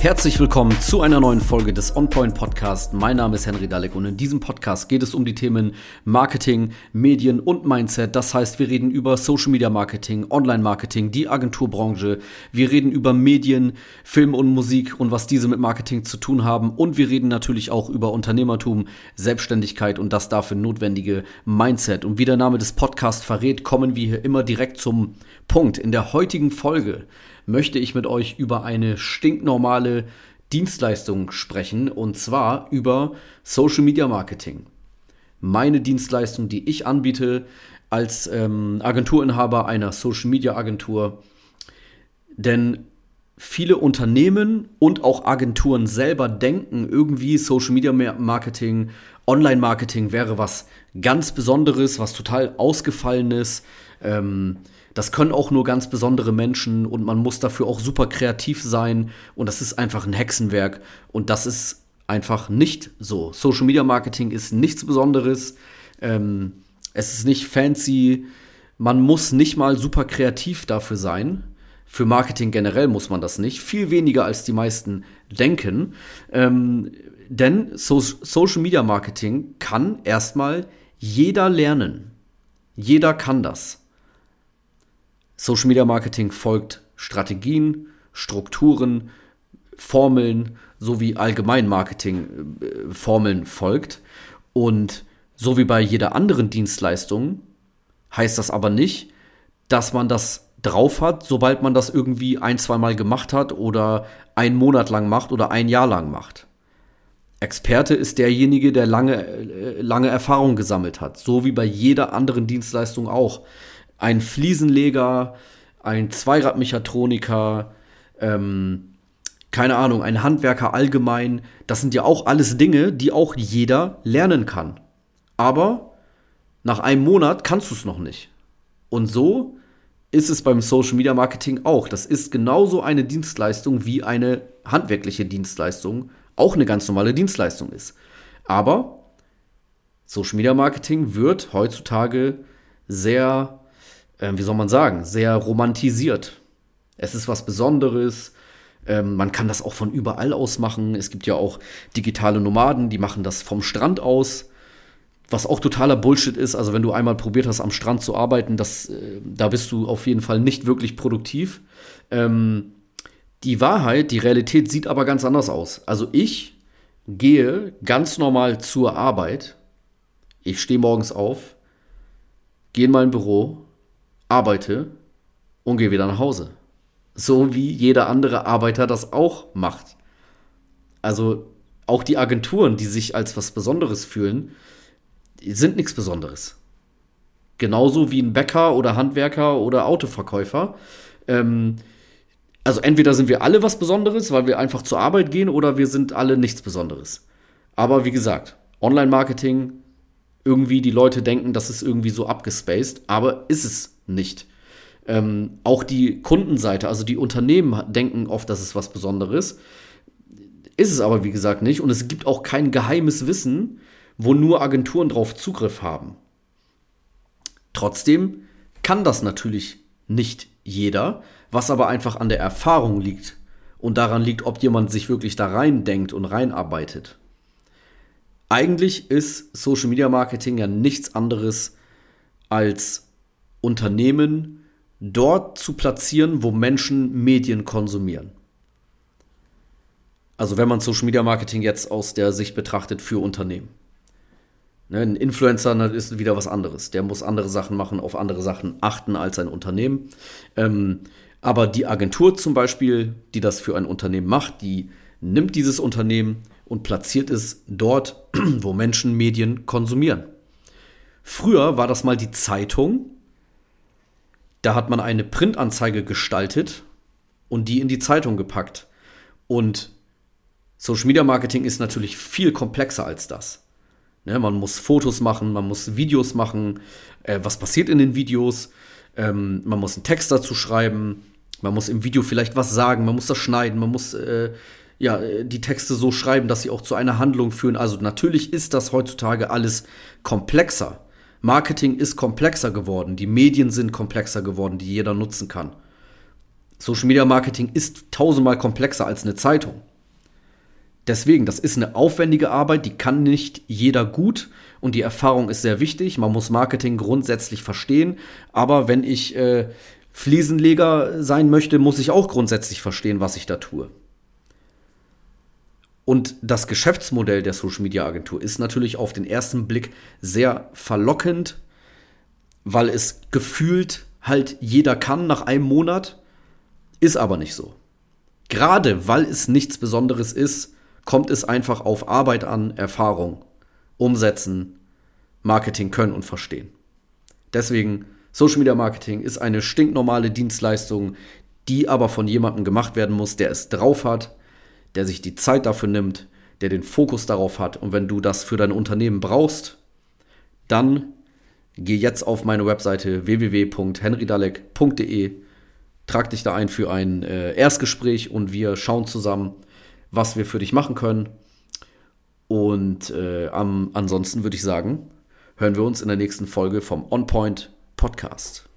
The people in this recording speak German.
Herzlich willkommen zu einer neuen Folge des OnPoint Podcast. Mein Name ist Henry Dalek und in diesem Podcast geht es um die Themen Marketing, Medien und Mindset. Das heißt, wir reden über Social Media Marketing, Online Marketing, die Agenturbranche. Wir reden über Medien, Film und Musik und was diese mit Marketing zu tun haben. Und wir reden natürlich auch über Unternehmertum, Selbstständigkeit und das dafür notwendige Mindset. Und wie der Name des Podcasts verrät, kommen wir hier immer direkt zum Punkt. In der heutigen Folge möchte ich mit euch über eine stinknormale Dienstleistung sprechen und zwar über Social Media Marketing. Meine Dienstleistung, die ich anbiete als ähm, Agenturinhaber einer Social Media Agentur. Denn viele Unternehmen und auch Agenturen selber denken irgendwie Social Media Marketing, Online Marketing wäre was ganz Besonderes, was total ausgefallenes. Ähm, das können auch nur ganz besondere Menschen und man muss dafür auch super kreativ sein und das ist einfach ein Hexenwerk und das ist einfach nicht so. Social Media Marketing ist nichts Besonderes. Ähm, es ist nicht fancy. Man muss nicht mal super kreativ dafür sein. Für Marketing generell muss man das nicht. Viel weniger als die meisten denken. Ähm, denn so Social Media Marketing kann erstmal jeder lernen. Jeder kann das. Social Media Marketing folgt Strategien, Strukturen, Formeln sowie allgemein Marketing äh, Formeln folgt. Und so wie bei jeder anderen Dienstleistung heißt das aber nicht, dass man das drauf hat, sobald man das irgendwie ein, zweimal gemacht hat oder einen Monat lang macht oder ein Jahr lang macht. Experte ist derjenige, der lange, äh, lange Erfahrung gesammelt hat, so wie bei jeder anderen Dienstleistung auch ein Fliesenleger, ein Zweiradmechatroniker, ähm, keine Ahnung, ein Handwerker allgemein. Das sind ja auch alles Dinge, die auch jeder lernen kann. Aber nach einem Monat kannst du es noch nicht. Und so ist es beim Social Media Marketing auch. Das ist genauso eine Dienstleistung wie eine handwerkliche Dienstleistung auch eine ganz normale Dienstleistung ist. Aber Social Media Marketing wird heutzutage sehr äh, wie soll man sagen, sehr romantisiert. Es ist was Besonderes. Ähm, man kann das auch von überall aus machen. Es gibt ja auch digitale Nomaden, die machen das vom Strand aus. Was auch totaler Bullshit ist. Also, wenn du einmal probiert hast, am Strand zu arbeiten, das, äh, da bist du auf jeden Fall nicht wirklich produktiv. Ähm, die Wahrheit, die Realität sieht aber ganz anders aus. Also, ich gehe ganz normal zur Arbeit. Ich stehe morgens auf, gehe in mein Büro, arbeite und gehe wieder nach Hause. So wie jeder andere Arbeiter das auch macht. Also auch die Agenturen, die sich als was Besonderes fühlen, sind nichts Besonderes. Genauso wie ein Bäcker oder Handwerker oder Autoverkäufer. Ähm, also entweder sind wir alle was Besonderes, weil wir einfach zur Arbeit gehen, oder wir sind alle nichts Besonderes. Aber wie gesagt, Online-Marketing, irgendwie die Leute denken, das ist irgendwie so abgespaced, aber ist es nicht. Ähm, auch die Kundenseite, also die Unternehmen denken oft, das ist was Besonderes. Ist es aber, wie gesagt, nicht. Und es gibt auch kein geheimes Wissen, wo nur Agenturen drauf Zugriff haben. Trotzdem kann das natürlich nicht jeder, was aber einfach an der Erfahrung liegt und daran liegt, ob jemand sich wirklich da rein denkt und reinarbeitet. Eigentlich ist Social Media Marketing ja nichts anderes als Unternehmen dort zu platzieren, wo Menschen Medien konsumieren. Also wenn man Social Media Marketing jetzt aus der Sicht betrachtet für Unternehmen. Ne, ein Influencer ist wieder was anderes. Der muss andere Sachen machen, auf andere Sachen achten als ein Unternehmen. Ähm, aber die Agentur zum Beispiel, die das für ein Unternehmen macht, die nimmt dieses Unternehmen und platziert es dort, wo Menschen Medien konsumieren. Früher war das mal die Zeitung, da hat man eine Printanzeige gestaltet und die in die Zeitung gepackt. Und Social Media Marketing ist natürlich viel komplexer als das. Ne, man muss Fotos machen, man muss Videos machen, äh, was passiert in den Videos, ähm, man muss einen Text dazu schreiben, man muss im Video vielleicht was sagen, man muss das schneiden, man muss äh, ja, die Texte so schreiben, dass sie auch zu einer Handlung führen. Also natürlich ist das heutzutage alles komplexer. Marketing ist komplexer geworden, die Medien sind komplexer geworden, die jeder nutzen kann. Social Media Marketing ist tausendmal komplexer als eine Zeitung. Deswegen, das ist eine aufwendige Arbeit, die kann nicht jeder gut und die Erfahrung ist sehr wichtig. Man muss Marketing grundsätzlich verstehen, aber wenn ich äh, Fliesenleger sein möchte, muss ich auch grundsätzlich verstehen, was ich da tue. Und das Geschäftsmodell der Social Media Agentur ist natürlich auf den ersten Blick sehr verlockend, weil es gefühlt halt jeder kann nach einem Monat, ist aber nicht so. Gerade weil es nichts Besonderes ist, kommt es einfach auf Arbeit an, Erfahrung, Umsetzen, Marketing können und verstehen. Deswegen, Social Media Marketing ist eine stinknormale Dienstleistung, die aber von jemandem gemacht werden muss, der es drauf hat, der sich die Zeit dafür nimmt, der den Fokus darauf hat. Und wenn du das für dein Unternehmen brauchst, dann geh jetzt auf meine Webseite www.henrydalek.de, trag dich da ein für ein äh, Erstgespräch und wir schauen zusammen, was wir für dich machen können. Und äh, am, ansonsten würde ich sagen, hören wir uns in der nächsten Folge vom On Point Podcast.